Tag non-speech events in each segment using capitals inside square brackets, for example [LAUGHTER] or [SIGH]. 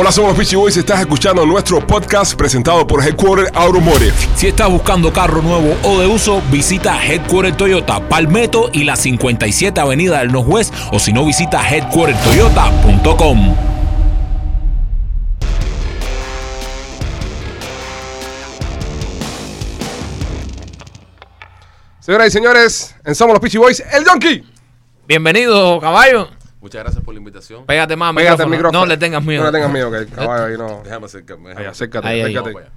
Hola, somos los Peachy Boys. Estás escuchando nuestro podcast presentado por Headquarter Automotive. Si estás buscando carro nuevo o de uso, visita Headquarter Toyota, Palmetto y la 57 Avenida del Northwest o si no, visita headquartertoyota.com. Señoras y señores, en Somos los Peachy Boys, el Donkey. Bienvenido, caballo. Muchas gracias por la invitación. Pégate más Pégate micrófono. micrófono. No le tengas miedo. No le tengas miedo, que el caballo ahí no. Déjame acercarme. Ahí, acércate, Ahí, ahí. acércate.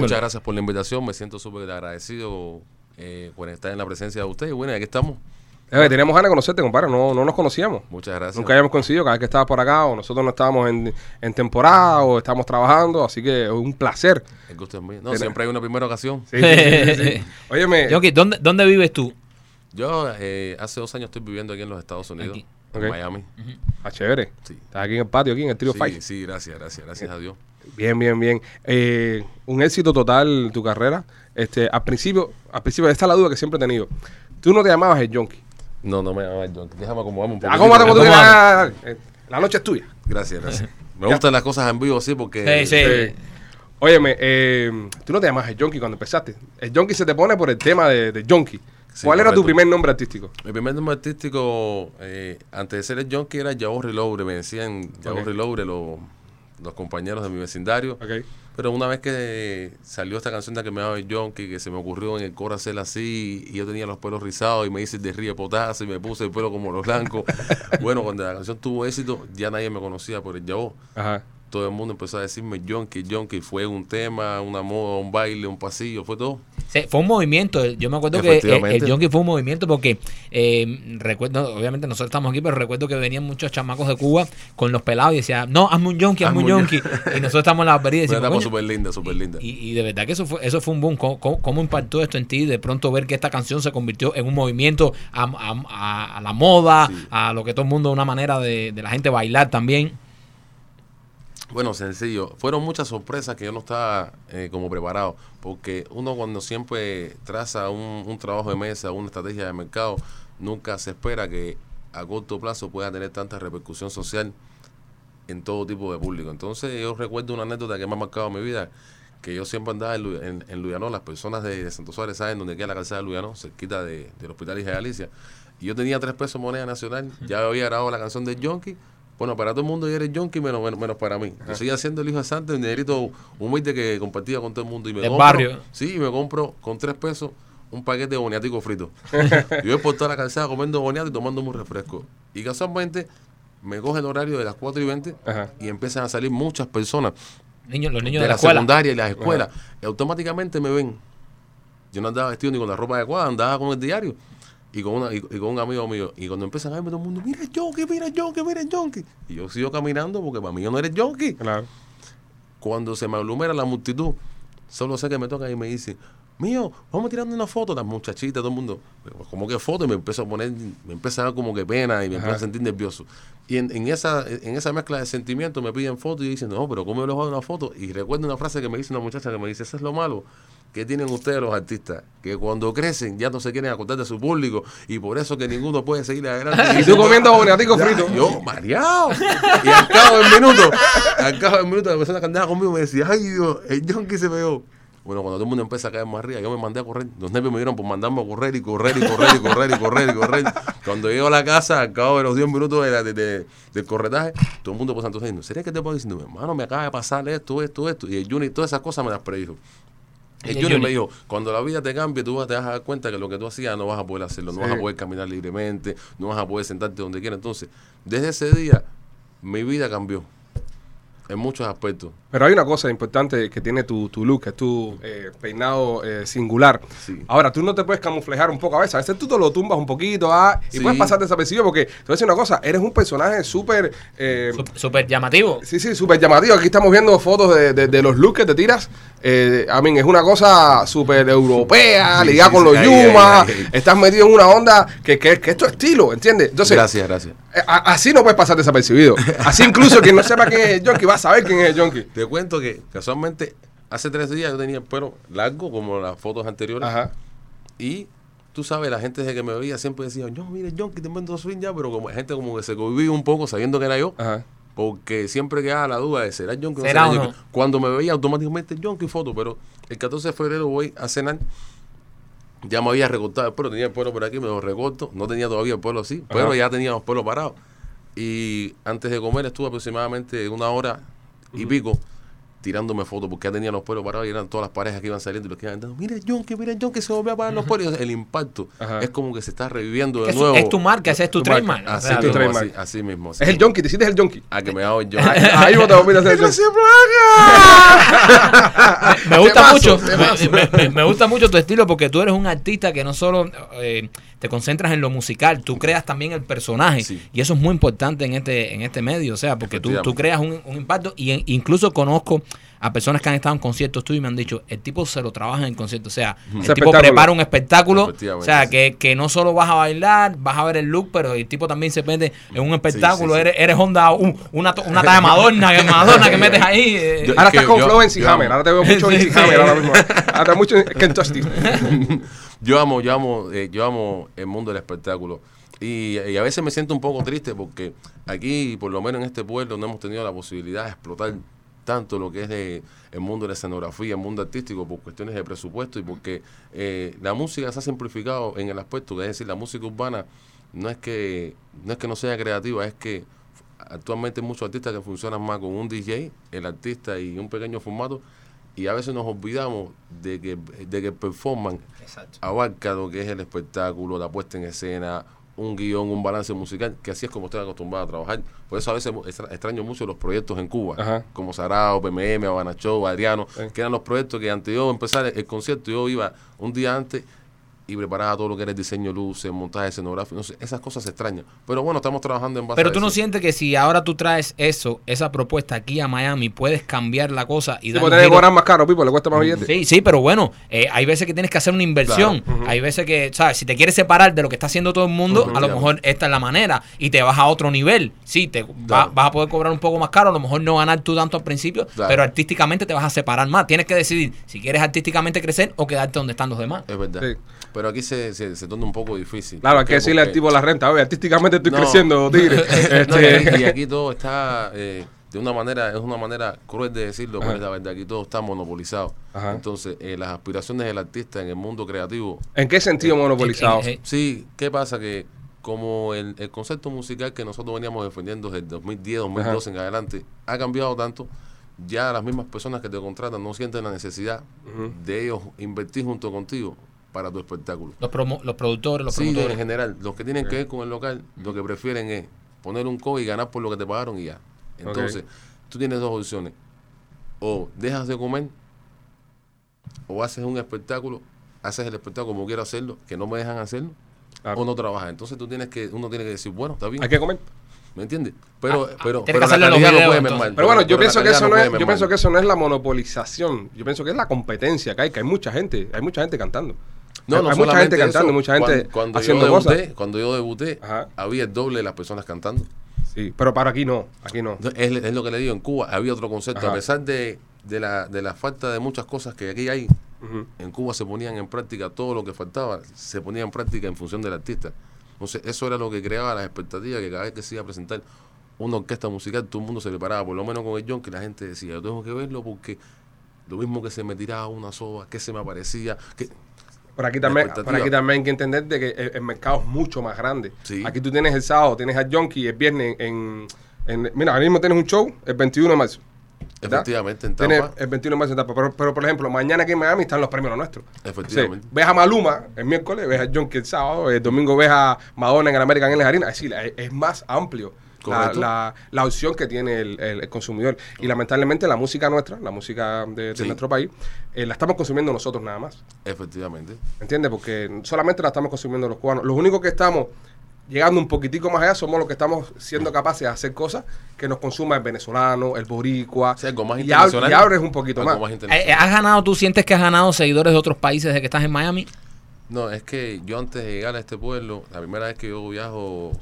Muchas gracias por la invitación. Me siento súper agradecido eh, por estar en la presencia de ustedes. Y bueno, aquí estamos. Eh, teníamos ganas de conocerte, compadre. No, no nos conocíamos. Muchas gracias. Nunca habíamos coincidido cada vez que estabas por acá o nosotros no estábamos en, en temporada o estamos trabajando. Así que es un placer. El gusto es mío. No, Tener- siempre hay una primera ocasión. Sí, sí, sí, sí, sí. [LAUGHS] Óyeme, ¿dónde, ¿dónde vives tú? Yo eh, hace dos años estoy viviendo aquí en los Estados Unidos, Aquí. En. Miami. ah, chévere. Sí. Estás aquí en el patio, aquí en el Trio Sí, Fight. sí, gracias, gracias, gracias a Dios. Bien, bien, bien. Eh, un éxito total tu carrera. Este, al principio, al principio, esta es la duda que siempre he tenido. Tú no te llamabas el Junkie. No, no me llamas John. Déjame acomodarme un poco. Acómodate como tú Acomódate. quieras. Ah, ah, ah. La noche es tuya. Gracias, gracias. [LAUGHS] Me gustan las cosas en vivo así porque... Sí, sí. Eh, óyeme, eh, tú no te llamas el Junkie cuando empezaste. El Junkie se te pone por el tema de, de Junkie. Sí, ¿Cuál era tu primer nombre artístico? Mi primer nombre artístico, eh, antes de ser el Junkie, era Yahoo Reloure. Me decían Yahoo Ok. Reloure los, los compañeros de mi vecindario. Ok. Pero una vez que salió esta canción de que me llamaba el Junkie, que se me ocurrió en el coro hacer así, y yo tenía los pelos rizados y me hice de río potasio y me puse el pelo como los blancos. [LAUGHS] bueno, cuando la canción tuvo éxito, ya nadie me conocía por el Yahoo. Ajá. Todo el mundo empezó a decirme Junkie, Junkie. Fue un tema, una moda, un baile, un pasillo, fue todo. Sí, fue un movimiento. Yo me acuerdo que el, Efectivamente. el Yonki fue un movimiento porque eh, recuerdo, obviamente nosotros estamos aquí, pero recuerdo que venían muchos chamacos de Cuba con los pelados y decían, no, hazme un Yonki, hazme un Hazme un Yonki. Y nosotros estamos en la barbería y decimos, etapa súper linda, súper linda. Y, y de verdad que eso fue, eso fue un boom. ¿Cómo, cómo, cómo impactó esto en ti? De pronto ver que esta canción se convirtió en un movimiento a, a- a- a la moda, Sí. a lo que todo el mundo, una manera de, de la gente bailar también. Bueno, sencillo. Fueron muchas sorpresas que yo no estaba eh, como preparado. Porque uno cuando siempre traza un, un trabajo de mesa, una estrategia de mercado, nunca se espera que a corto plazo pueda tener tanta repercusión social en todo tipo de público. Entonces yo recuerdo una anécdota que me ha marcado mi vida, que yo siempre andaba en, en, en las personas de, de Santo Suárez saben dónde queda la calzada de Luyanó, cerquita de, del Hospital Hija de Galicia. Y yo tenía tres pesos moneda nacional, ya había grabado la canción del Yonki. Bueno, para todo el mundo yo era el Yonki, menos, menos, menos para mí. Yo seguía siendo el hijo de Santo, un dinerito humilde que compartía con todo el mundo. Y me Del compro- barrio. Sí, me compro con tres pesos un paquete de boniático frito. [LAUGHS] yo voy por toda la calzada comiendo boniato y tomando un refresco. Y casualmente me coge el horario de las 4 y 20 Ajá. y empiezan a salir muchas personas Niños, los niños de de, la secundaria y las escuelas. Y automáticamente me ven. Yo no andaba vestido ni con la ropa adecuada, andaba con el diario y con, una, y, y con un amigo mío. Y cuando empiezan a verme todo el mundo, mira el Jonky, mira el Jonky, mira el Jonky. Y yo sigo caminando porque para mí yo no eres Jonky. Claro. Cuando se me aglomera la multitud, solo sé que me toca y me dice, mío, vamos tirando una foto, las muchachitas, todo el mundo. Como que foto, y me empezó a poner, me empieza a dar como que pena y me empiezo a sentir nervioso. Y en, en esa, en esa mezcla de sentimientos me piden fotos y dicen, no, pero ¿cómo yo les hago una foto? Y recuerdo una frase que me dice una muchacha que me dice, eso es lo malo que tienen ustedes los artistas, que cuando crecen ya no se quieren acordar de su público y por eso que ninguno puede seguir adelante. [LAUGHS] Y tú comiendo boniatico frito. Yo, mareado. Y al cabo del minuto, al cabo del minuto, la persona que andaba conmigo me decía, ay Dios, el Yonki se pegó. Bueno, cuando todo el mundo empieza a caer más arriba, yo me mandé a correr. Los nervios me dieron por mandarme a correr y correr y correr y correr y correr y correr. Cuando llego a la casa, al cabo de los 10 minutos de la- de- de- del corretaje, todo el mundo pues entonces diciendo, ¿sería que te puedo diciendo, hermano, me acaba de pasar esto, esto, esto? Y el Juni, todas esas cosas me las predijo. Y El Junior Juni. me dijo, cuando la vida te cambie, tú te vas a dar cuenta que lo que tú hacías no vas a poder hacerlo, no Sí. vas a poder caminar libremente, no vas a poder sentarte donde quieras. Entonces, desde ese día, mi vida cambió en muchos aspectos. Pero hay una cosa importante que tiene tu, tu look, que es tu eh, peinado eh, singular. Sí. Ahora, tú no te puedes camuflejar un poco a veces. A veces tú te lo tumbas un poquito ah, y Sí. puedes pasar desapercibido porque te voy a decir una cosa, eres un personaje súper... eh, Súper llamativo. Sí, sí, súper llamativo. Aquí estamos viendo fotos de, de- de los looks que te tiras. Eh, I mean, es una cosa súper europea, Sí, ligada sí, con sí. los Ahí, Yuma. ahí, ahí. Estás metido en una onda que, que, que es tu estilo, ¿entiendes? Entonces, gracias, gracias. eh, a- así no puedes pasar desapercibido. Así incluso quien no sepa quién es el Junkie va a saber quién es el Junkie. Te cuento que casualmente hace tres días yo tenía el pelo largo como las fotos anteriores Ajá. y tú sabes, la gente desde que me veía siempre decía, no, mire, John, que te invento swing ya, pero como gente como que se cohibía un poco sabiendo que era yo. Ajá. Porque siempre quedaba la duda de será Yonki o no ¿Será será o Yonki. no? Cuando me veía automáticamente Yonki foto, pero el 14 de febrero voy a cenar. Ya me había recortado el pelo, tenía el pelo por aquí, me lo recorto. No tenía todavía el pelo así, pero Ajá. ya tenía los pelos parados. Y antes de comer estuve aproximadamente una hora y pico tirándome fotos porque ya tenía los pelos parados y eran todas las parejas que iban saliendo y los que iban dando, mira Yonki, mira Yonki, se volvió a parar los pelos. El impacto Ajá. es como que se está reviviendo de Es, nuevo. es tu marca, ese es tu, Tu trademark. Así, tu mismo, trademark. así, así mismo. así Es el junkie, te hiciste el junkie. A que me hago yo. Ahí vos te a ¡Que hacer se me gusta Temazo, mucho me, me- me gusta mucho tu estilo porque tú eres un artista que no solo eh, te concentras en lo musical tú creas también el personaje Sí. y eso es muy importante en este en este medio o sea porque tú, tú creas un, un impacto y en- incluso conozco a personas que han estado en conciertos tuyos y me han dicho el tipo se lo trabaja en el concierto o sea el tipo prepara un espectáculo o sea que, que no solo vas a bailar vas a ver el look pero el tipo también se mete en un espectáculo sí, sí. eres eres Honda un- una, to- una talla Madonna que Madonna que [LAUGHS] metes ahí eh, Yo- Ahora estás con yo- Flow en Hammer. [LAUGHS] Ahora te veo mucho en. Hammer ahora mismo. Ahora te mucho en Kentucky. [LAUGHS] Yo amo, yo amo, eh, yo amo el mundo del espectáculo. Y, y a veces me siento un poco triste porque aquí, por lo menos en este pueblo, no hemos tenido la posibilidad de explotar tanto lo que es de- el mundo de la escenografía, el mundo artístico, por cuestiones de presupuesto y porque eh, la música se ha simplificado en el aspecto es decir, la música urbana no es que no es que no sea creativa, es que actualmente muchos artistas que funcionan más con un DJ, el artista y un pequeño formato, y a veces nos olvidamos de que, de que el performance abarca lo que es el espectáculo, la puesta en escena, un guion, un balance musical, que así es como estoy acostumbrado a trabajar. Por eso a veces extra- extraño mucho los proyectos en Cuba, Ajá. como Sarao, PMM, Habana Show, Adriano, Sí. que eran los proyectos que antes de yo empezar el, el concierto, yo iba un día antes y preparaba todo lo que era el diseño de luces, montaje escenográfico, no sé, esas cosas se extrañan. Pero bueno, estamos trabajando en base Pero a tú no eso. sientes que si ahora tú traes eso, esa propuesta aquí a Miami, puedes cambiar la cosa y Y dar un cobrar más caro, Pipo, le cuesta más billete. Sí, sí, pero bueno, eh, hay veces que tienes que hacer una inversión. Claro. Hay veces que, ¿sabes? Si te quieres separar de lo que está haciendo todo el mundo, a lo mejor esta es la manera y te vas a otro nivel. Sí, te va- vas a poder cobrar un poco más caro, a lo mejor no ganar tú tanto al principio, Claro. pero artísticamente te vas a separar más. Tienes que decidir si quieres artísticamente crecer o quedarte donde están los demás. Es verdad. Sí. Pero aquí se, se, se torna un poco difícil. Claro, hay ¿Por que decirle al tipo la renta. Oye, artísticamente estoy No. creciendo, [LAUGHS] tigre. No, Este, y, y [LAUGHS] aquí todo está eh, de una manera, es una manera cruel de decirlo, pero Ajá. es la verdad, aquí todo está monopolizado. Ajá. Entonces, eh, las aspiraciones del artista en el mundo creativo, ¿En qué sentido monopolizado? Eh, eh, sí, ¿qué pasa? Que como el, el concepto musical que nosotros veníamos defendiendo desde el 2010, 2012 en adelante, ha cambiado tanto, ya las mismas personas que te contratan no sienten la necesidad de ellos invertir junto contigo para tu espectáculo. los, promo- los productores, los Sí, en promotores. general, los que tienen que ver con el local, lo que prefieren es poner un co y ganar por lo que te pagaron y ya. Entonces, tú tienes dos opciones. O dejas de comer, o haces un espectáculo, haces el espectáculo como quiero hacerlo, que no me dejan hacerlo, Claro. o no trabajas. Entonces tú tienes que, uno tiene que decir, bueno, está bien, Hay que comer. ¿me entiendes? Pero, Ah, pero, pero en los calidad no puede mermar. Pero bueno, yo la pienso que eso no no es, yo pienso que eso no es la monopolización. Yo pienso que es la competencia que hay, que hay mucha gente, hay mucha gente cantando. No, hay, no hay mucha gente cantando, eso, mucha gente cuando, cuando haciendo yo cosas. debuté, Cuando yo debuté, Ajá. había el doble de las personas cantando. Sí, pero para aquí no, aquí no. No, Es, es lo que le digo, en Cuba había otro concepto. Ajá. A pesar de, de, la, de la falta de muchas cosas que aquí hay, en Cuba se ponían en práctica todo lo que faltaba, se ponía en práctica en función del artista. Entonces, eso era lo que creaba las expectativas, que cada vez que se iba a presentar una orquesta musical, todo el mundo se preparaba, por lo menos con el John, que la gente decía, yo tengo que verlo porque lo mismo que se me tiraba una soba, que se me aparecía, que Por aquí La también, por aquí también hay que entender de que el, el mercado es mucho más grande. Sí. Aquí tú tienes el sábado, tienes al Junkie, el viernes en, en- Mira, ahora mismo tienes un show el 21 de marzo. ¿verdad? efectivamente en Tienes el 21 de marzo en Tampa. Pero, pero, por ejemplo, mañana aquí en Miami están los premios nuestros. efectivamente. ves a Maluma el miércoles, ves a Junkie el sábado, el domingo ves a Madonna en el American Airlines Arena. Es decir, es, es más amplio. La, la, la opción que tiene el, el- el consumidor. Y lamentablemente la música nuestra, la música de, de Sí. nuestro país, eh, la estamos consumiendo nosotros nada más. Efectivamente. ¿Entiendes? Porque solamente la estamos consumiendo los cubanos. Los únicos que estamos llegando un poquitico más allá somos los que estamos siendo capaces de hacer cosas que nos consuma el venezolano, el boricua. O sea, algo más y, ab- internacional. y abres un poquito algo más. Eh, internacional. ¿Has ganado, tú sientes que has ganado seguidores de otros países desde que estás en Miami? No, es que yo antes de llegar a este pueblo, la primera vez que yo viajo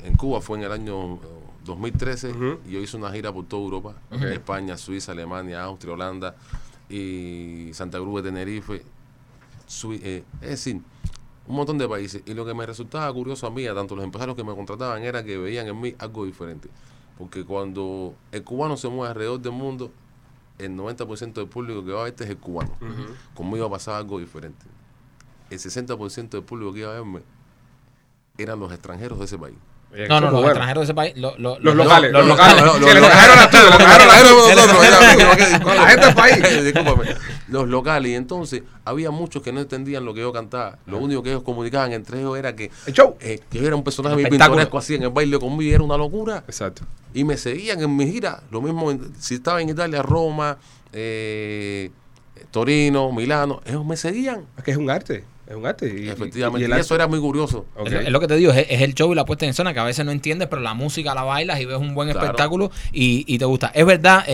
en Cuba fue en el año eh, 2013 Ujú. y yo hice una gira por toda Europa, España, Suiza, Alemania, Austria, Holanda y Santa Cruz de Tenerife, Sui- eh, es decir, un montón de países. Y lo que me resultaba curioso a mí, a tanto los empresarios que me contrataban, era que veían en mí algo diferente. Porque cuando el cubano se mueve alrededor del mundo, el 90% del público que va a verte es el cubano. Conmigo va a pasar algo diferente. El 60% del público que iba a verme eran los extranjeros de ese país. No, no, los extranjeros de ese país. lo- lo- Los lo- locales, los locales. locales. Los tú, los extranjeros eran tú. nosotros, ya, [LAUGHS] Con la gente del país. [LAUGHS] Discúlpame. Los locales. Y entonces había muchos que no entendían lo que yo cantaba. Lo único que ellos comunicaban entre ellos era que, El show. eh, que yo era un personaje muy pintoresco así en el baile conmigo. Era una locura. Exacto. Y me seguían en mi gira. Lo mismo si estaba en Italia, Roma, eh, Torino, Milano. Ellos me seguían. Es que es un arte. Es un arte. Y, Efectivamente. y Y, el arte- eso era muy curioso. Es, lo- es lo que te digo, es, es el show y la puesta en escena que a veces no entiendes, pero la música la bailas y ves un buen Claro. espectáculo y, y te gusta. Es verdad,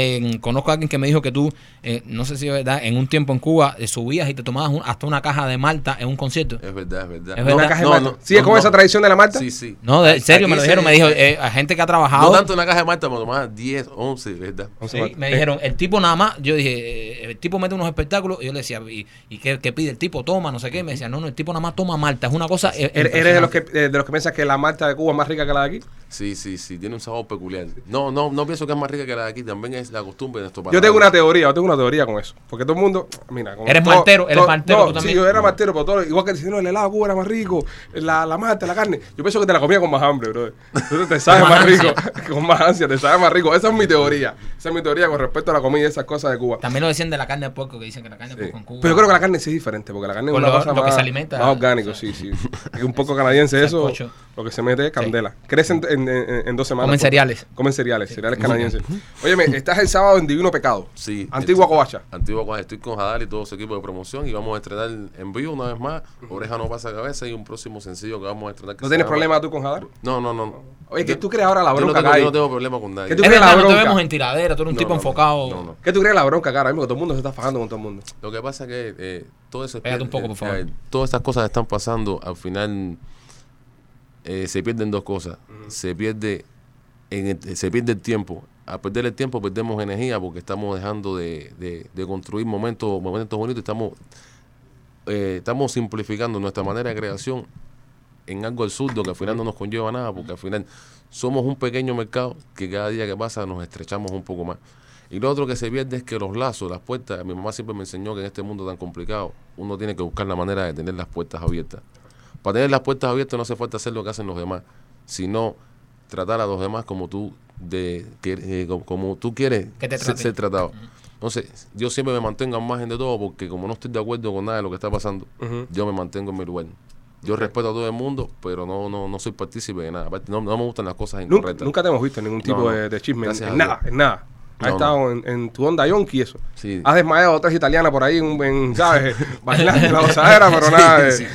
conozco a alguien que me dijo que tú, eh, no sé si es verdad, en un tiempo en Cuba eh, subías y te tomabas un- hasta una caja de malta en un concierto. Es verdad, es verdad. Es Una verdad. caja de No, Malta. no, ¿Sigue no, con no. esa tradición de la Malta? Sí, sí. No, de en serio, me lo dijeron, me dijo, eh, a gente que ha trabajado. No tanto una caja de Malta, me tomaba 10, 11, ¿verdad? Sí, me dijeron, el tipo nada más, yo dije, el tipo mete unos espectáculos, y yo le decía, ¿y, y qué, qué pide el tipo? Toma, no sé qué. Me decía, no, no, el tipo nada más toma malta, es una cosa. eh, ¿Eres eres de los, que, eh, de los que piensas que la Malta de Cuba es más rica que la de aquí? Sí, sí, sí, tiene un sabor peculiar. No, no, no pienso que es más rica que la de aquí, también es la costumbre de nuestro país. Yo tengo una teoría, yo tengo una teoría con eso. Porque todo el mundo, mira, como Eres todo- maltero, eres todo- maltero no, tú también. Sí, yo era maltero, pero todo, igual que dicen, no, el helado de Cuba era más rico, la, la malta, la carne. Yo pienso que te la comía con más hambre, bro. Entonces te sabe Con más rico, [LAUGHS] con más ansia, te sabe más rico. Esa es mi teoría. Esa es mi teoría con respecto a la comida y esas cosas de Cuba. También lo decían de la carne de puerco, que dicen que la carne de Sí. puerco en Cuba. Pero yo creo que la carne sí es diferente, porque la carne es Con una lo- cosa lo que más, se alimenta. más orgánico, sí, sí. [LAUGHS] Es un poco canadiense eso, lo que se mete es candela. Crecen en, en- en dos semanas. Comen por- cereales. Comen cereales, cereales canadienses. Óyeme, estás el sábado en Divino Pecado. Sí. Antigua estoy- Covacha. Antigua Covacha. Estoy con Jadal y todo su equipo de promoción y vamos a estrenar en vivo una vez más. Oreja no pasa cabeza y un próximo sencillo que vamos a estrenar. que ¿No tienes problema tú con Jadar? No, no, no. Oye, ¿qué tú crees ahora la yo no bronca tengo, yo no tengo problema con nadie. ¿Qué tú Es crees la verdad, no te bronca? vemos en tiradera, tú eres un No, tipo no, enfocado. No, no. ¿Qué tú crees la bronca cara? Que todo el mundo se está fajando con todo el mundo. Lo que pasa es que eh, todo eso Pégate un poco, por favor. eh, todas estas cosas están pasando, al final eh, se pierden dos cosas. Se pierde en el- se pierde el tiempo. Al perder el tiempo perdemos energía porque estamos dejando de, de- de construir momentos, momentos bonitos. Estamos, eh, estamos simplificando nuestra manera de creación en algo absurdo que al final no nos conlleva nada porque al final somos un pequeño mercado que cada día que pasa nos estrechamos un poco más. Y lo otro que se pierde es que los lazos, las puertas, mi mamá siempre me enseñó que en este mundo tan complicado uno tiene que buscar la manera de tener las puertas abiertas. Para tener las puertas abiertas no hace falta hacer lo que hacen los demás, sino tratar a los demás como tú de que, eh, como, como tú quieres Que te ser, tratado. Entonces, yo siempre me mantengo al margen de todo porque como no estoy de acuerdo con nada de lo que está pasando, yo me mantengo en mi lugar. Yo respeto a todo el mundo, pero no no no soy partícipe de nada. Aparte, No, no me gustan las cosas incorrectas. nunca te hemos visto en ningún tipo No, de, de chisme. En, nada, en nada. Has No, estado en, en tu onda yonki y eso. Sí. Has desmayado a otras italianas por ahí en, en, ¿sabes? [LAUGHS] Bailando en la gozadera, pero nada. de- Sí, sí.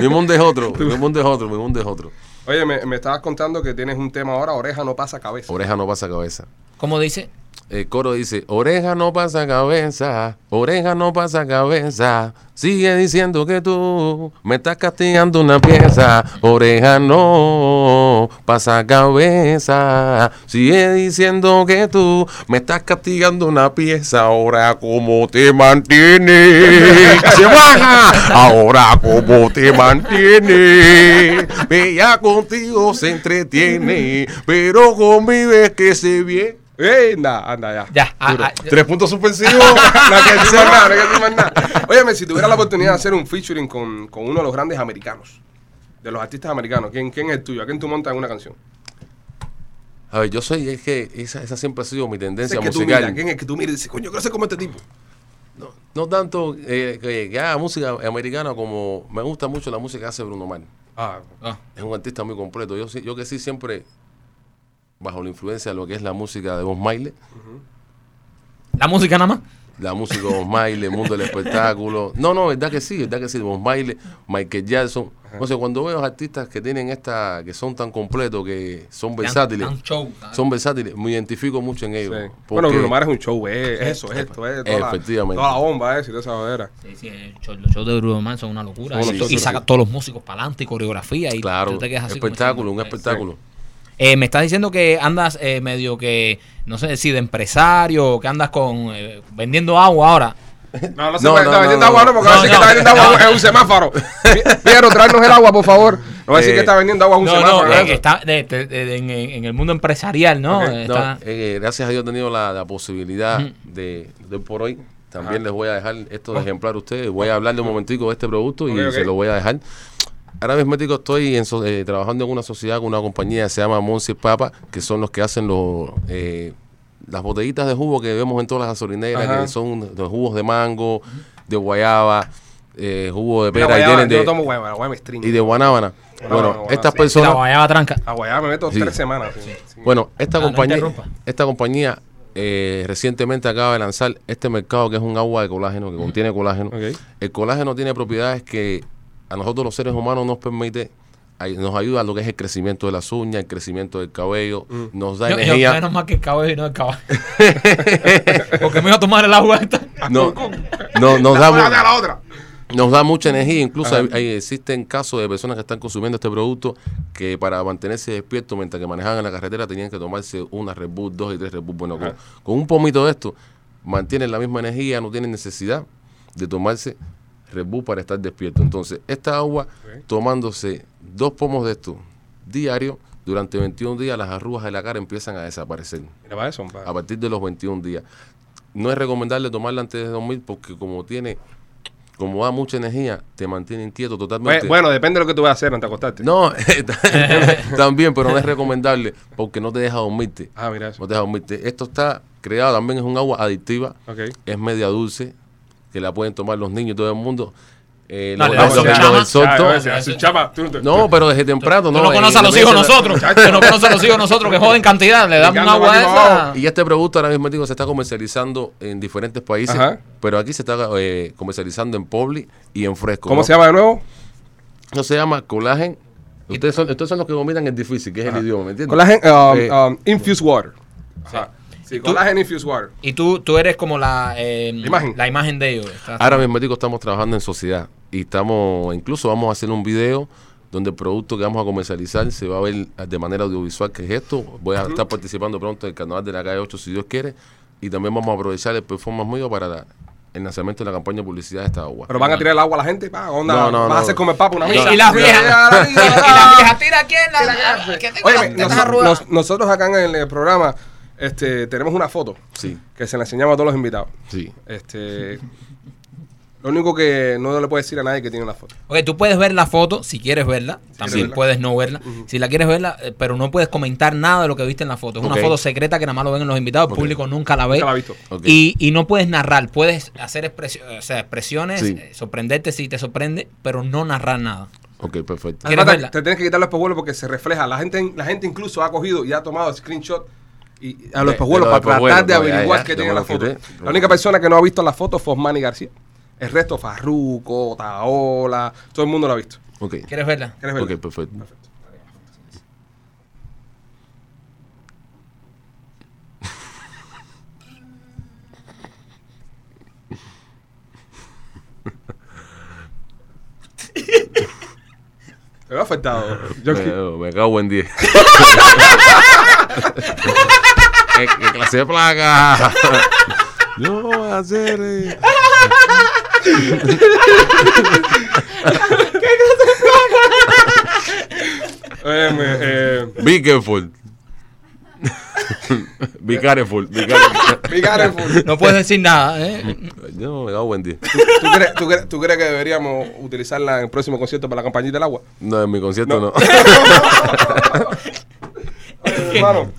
Mi mundo es otro, [LAUGHS] mi mundo es otro, mi mundo es otro. Oye, me, me estabas contando que tienes un tema ahora, oreja no pasa cabeza. Oreja no pasa cabeza. ¿Cómo dice? El coro dice, oreja no pasa cabeza, oreja no pasa cabeza. Sigue diciendo que tú me estás castigando una pieza. Oreja no pasa cabeza. Sigue diciendo que tú me estás castigando una pieza. Ahora cómo te mantienes. [LAUGHS] Se baja. Ahora cómo te mantienes. Ella contigo se entretiene, pero conmigo es que se viene. ¡Ey, anda, anda, ya! Ya, ah, Duro. ah, ya. Tres puntos suspensivos. [LAUGHS] no hay que decir más nada, no hay que decir más nada. Óyeme, si tuviera la oportunidad de hacer un featuring con, con uno de los grandes americanos, de los artistas americanos, ¿quién, quién es el tuyo? ¿A quién tú montas en una canción? A ver, yo soy, es que esa, esa siempre ha sido mi tendencia es que tú musical. miras, ¿Quién es que tú miras y dices, coño, quiero ser como este tipo? No, no tanto eh, que, que haga música americana como me gusta mucho la música que hace Bruno Mars. Ah, Ah, Es un artista muy completo. Yo, sí- yo que sí siempre bajo la influencia de lo que es la música de Bob Marley, La música nada más. la música de Bob Marley, el mundo del espectáculo. No, no, verdad que sí, verdad que sí. Bob Marley, Michael Jackson. O sea, cuando veo artistas que tienen esta, que son tan completos, que son versátiles, son versátiles, me identifico mucho en ellos. sí. porque- Bueno, Bruno Mars es un show, es eso, es esto, es toda, la, Efectivamente. toda la bomba, es, y toda esa jodera. Sí, sí, el show- los shows de Bruno Mars son una locura. Son y, y saca sí. todos los músicos para adelante y coreografía. Y Claro, tú te quedas así espectáculo, un espectáculo. Eh, me estás diciendo que andas eh, medio que, no sé si de empresario, o que andas con eh, vendiendo agua ahora. No, no se No, puede estar vendiendo agua, no, porque No, a veces que está vendiendo agua es un semáforo. Piero, tráenos el agua, por favor. No va a decir Eh, que está vendiendo agua a un semáforo. no, ¿no? está de- de- de- en, en el mundo empresarial, ¿no? No, Está- eh, gracias a Dios he tenido la, la posibilidad de, de por hoy. También Ajá. les voy a dejar esto de ejemplar a ustedes. Voy a hablarle un momentico de este producto y se lo voy a dejar. Ahora mismo tico, estoy en so- eh, trabajando en una sociedad con una compañía que se llama Monsi Papa, que son los que hacen los eh, las botellitas de jugo que vemos en todas las gasolineras, Ajá. que son los jugos de mango, de guayaba, eh, jugo de pera y guayaba, tienen yo no de, tomo guayaba, la guayaba y de guanábana. Guanábana, Bueno, estas sí. la personas... guayaba tranca. A guayaba me meto Sí. tres semanas. sí, sí. Bueno, esta Ah, compañía, esta compañía eh, recientemente acaba de lanzar este mercado que es un agua de colágeno que contiene colágeno. El colágeno tiene propiedades que a nosotros los seres humanos nos permite, nos ayuda a lo que es el crecimiento de las uñas, el crecimiento del cabello, Mm. nos da Yo, yo, energía. menos más que el cabello y no el caballo. [LAUGHS] Porque me iba a tomar el agua esta. no, no- nos, da, la otra. nos da mucha energía. Incluso hay- hay- existen casos de personas que están consumiendo este producto que para mantenerse despiertos mientras que manejaban en la carretera tenían que tomarse una Red Bull, dos y tres Red Bull. Bueno, con, con un pomito de esto mantienen la misma energía, no tienen necesidad de tomarse Red Bull para estar despierto. Entonces, esta agua, tomándose dos pomos de esto diario, durante 21 días las arrugas de la cara empiezan a desaparecer Mira eso, a partir de los 21 días. No es recomendable tomarla antes de dormir porque como tiene, como da mucha energía, te mantiene inquieto totalmente. Bue- Bueno, depende de lo que tú vas a hacer antes de acostarte. No, [LAUGHS] también, pero no es recomendable porque no te deja dormirte. Ah, mira eso. No te deja dormirte. Esto está creado también, es un agua adictiva, es media dulce, que la pueden tomar los niños y todo el mundo. Eh, No, los, los- los- los pero desde temprano, Tú ¿no? no conoces a los hijos nosotros. Tú no conoces a los hijos nosotros que joden cantidad. Le damos un Picando agua arriba, esa. Y este producto ahora mismo digo, se está comercializando en diferentes países, Ajá. pero aquí se está eh, comercializando en Publi y en Fresco. ¿Cómo ¿no? se llama de nuevo? Eso se llama colágeno. Ustedes son, ustedes son los que dominan el difícil, que es el idioma, ¿me entiendes? Collagen um, Eh, um, infused water. Ajá. Sí, collagen infused water. Y tú, tú eres como la, eh, Imagen. la imagen de ellos. Estás- Ahora mismo digo, estamos trabajando en sociedad y estamos, incluso vamos a hacer un video donde el producto que vamos a comercializar se va a ver de manera audiovisual, que es esto. Voy a estar participando pronto en el carnaval de la calle 8, si Dios quiere, y también vamos a aprovechar el performance mío para la- el lanzamiento de la campaña de publicidad de esta agua. Pero van a tirar el agua a la gente, pa, onda, No, no, vas no. a hacer comer papa una Y, misa. [LAUGHS] y las viejas. Mira, Y, las viejas, tira aquí en la. que tengo Oye, las tetas nos- arrugadas. nos- nosotros acá en el programa este, tenemos una foto Sí, que se la enseñamos a todos los invitados. sí. Este, lo único que no le puedo decir a nadie que tiene la foto. Ok, tú puedes ver la foto si quieres verla. También verla. puedes no verla. Si la quieres verla, eh, pero no puedes comentar nada de lo que viste en la foto. Es una foto secreta que nada más lo ven los invitados. El público nunca la ve. Nunca la ha visto. Y, y no puedes narrar. Puedes hacer expresio- o sea, expresiones, Sí. eh, sorprenderte si te sorprende, pero no narrar nada. Ok, perfecto. Te tienes que quitar los espejuelos porque se refleja. La gente, la gente incluso ha cogido y ha tomado screenshot y a los De- espejuelos de los para tratar de no, ya, averiguar ya, qué tiene la foto. quité. La única persona que no ha visto la foto fue Osmani García. El resto, Farruco, Taola, todo el mundo lo ha visto. Ok, ¿Quieres verla? ¿Quieres verla? ok, perfecto. [LAUGHS] Me ha afectado. Yo que- Me, me cago en 10. [LAUGHS] ¿Qué, qué clase de placa? [LAUGHS] Yo voy a hacer. eh. eh, me- eh, Be careful. [LAUGHS] Be careful. Be careful. be careful. No puedes decir nada. ¿eh? Yo me cago en 10. ¿Tú crees, tú, crees, tú crees que deberíamos utilizarla en el próximo concierto para la campañita del agua? No, en mi concierto no. Oye, [LAUGHS] hermano,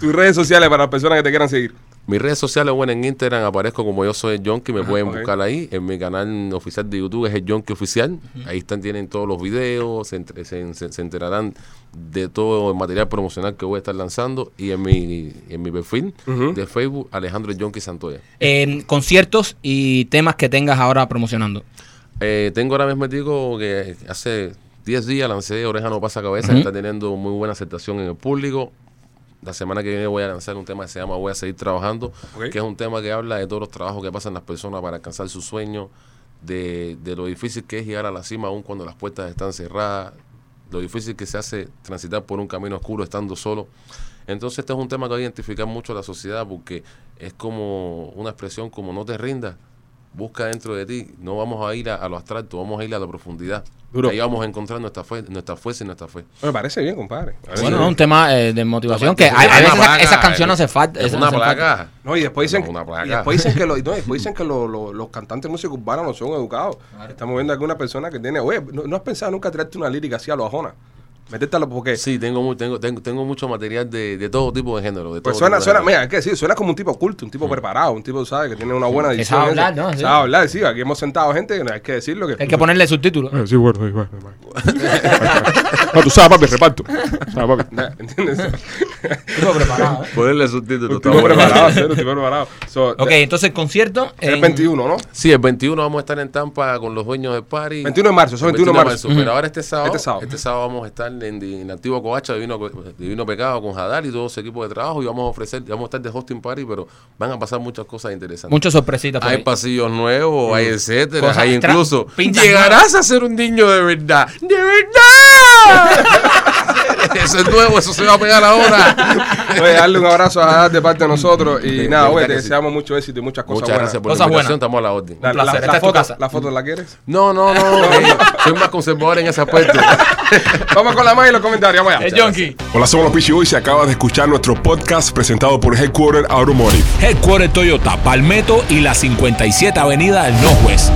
tus redes sociales para las personas que te quieran seguir. Mis redes sociales, bueno, en Instagram aparezco como yo soy el Jonky, me pueden buscar ahí. En mi canal oficial de YouTube es el Jonky Oficial. Ahí están, tienen todos los videos, se, entre- se- se- se enterarán de todo el material promocional que voy a estar lanzando. Y en mi, en mi perfil de Facebook, Alejandro Jonky Santoya. En conciertos y temas que tengas ahora promocionando. Eh, tengo ahora mismo digo que hace 10 días lancé Oreja no pasa cabeza, está teniendo muy buena aceptación en el público. La semana que viene voy a lanzar un tema que se llama Voy a seguir trabajando, que es un tema que habla de todos los trabajos que pasan las personas para alcanzar sus sueños, de, de lo difícil que es llegar a la cima aún cuando las puertas están cerradas, lo difícil que se hace transitar por un camino oscuro estando solo. Entonces este es un tema que va a identificar mucho a la sociedad porque es como una expresión como no te rindas, busca dentro de ti. No vamos a ir a, a lo abstracto, vamos a ir a la profundidad. Duro. Ahí vamos a encontrar nuestra, fe, nuestra fuerza y nuestra fe. Me parece bien, compadre. Parece Bueno, bien. es un tema eh, de motivación que hay, hay veces placa, esas canciones es- hace falta. Es una hacen falta. placa. No, y después dicen, No, una placa. y después dicen que, lo- no, y después dicen que lo- lo- los cantantes de música urbana no son educados. Estamos viendo aquí una persona que tiene, oye, ¿no, no has pensado nunca traerte una lírica así a lo ajona? Métetelo porque Sí, tengo, tengo, tengo, tengo mucho material de, de todo tipo de género. De pues todo suena, suena, género. mira, es que sí, suena como un tipo culto, un tipo preparado, un tipo, ¿sabes? Que tiene una buena edición. sabe hablar, ¿no? Sí. Sabe hablar, sí, aquí hemos sentado gente, que no hay que decirlo. Que, Hay que ponerle subtítulos. Eh, Sí, bueno, sí, bueno. [LAUGHS] no, tú sabes, papi, reparto. Sabes, papi. ¿Entiendes? Tipo preparado, ¿eh? Ponerle subtítulos. Un tipo bueno. preparado, [LAUGHS] sí, un tipo preparado. So, Ok, entonces el concierto. El en- 21, ¿no? Sí, el 21 vamos a estar en Tampa con los dueños del party. 21 de marzo, eso es 21 de marzo. Pero ahora este sábado, Este este sábado. sábado, vamos a estar en, en la antigua Covacha Divino, Divino Pecado con Jadal y todo ese equipo de trabajo y vamos a ofrecer, vamos a estar de hosting party, pero van a pasar muchas cosas interesantes. Muchas sorpresitas Hay ahí. pasillos nuevos, hay etcétera, Cosas hay incluso. Llegarás a ser un niño de verdad. ¡De verdad! [LAUGHS] eso es nuevo, eso se va a pegar ahora. [LAUGHS] Oye, darle un abrazo a Haddad de parte de nosotros y De- nada, de oye, verdad te que sí. deseamos mucho éxito y muchas cosas Muchas buenas. gracias por Cosas la invitación, estamos a la orden. La, placer, la esta es tu foto, casa. ¿La foto la quieres? No, no, no, [LAUGHS] eh, soy más conservador en ese aspecto. Vamos con la más y los comentarios, vamos allá. El. Hola, somos los Pichi Boys y acabas de escuchar nuestro podcast presentado por Headquarter Automotive. Headquarter Toyota, Palmetto y la 57 Avenida del Northwest.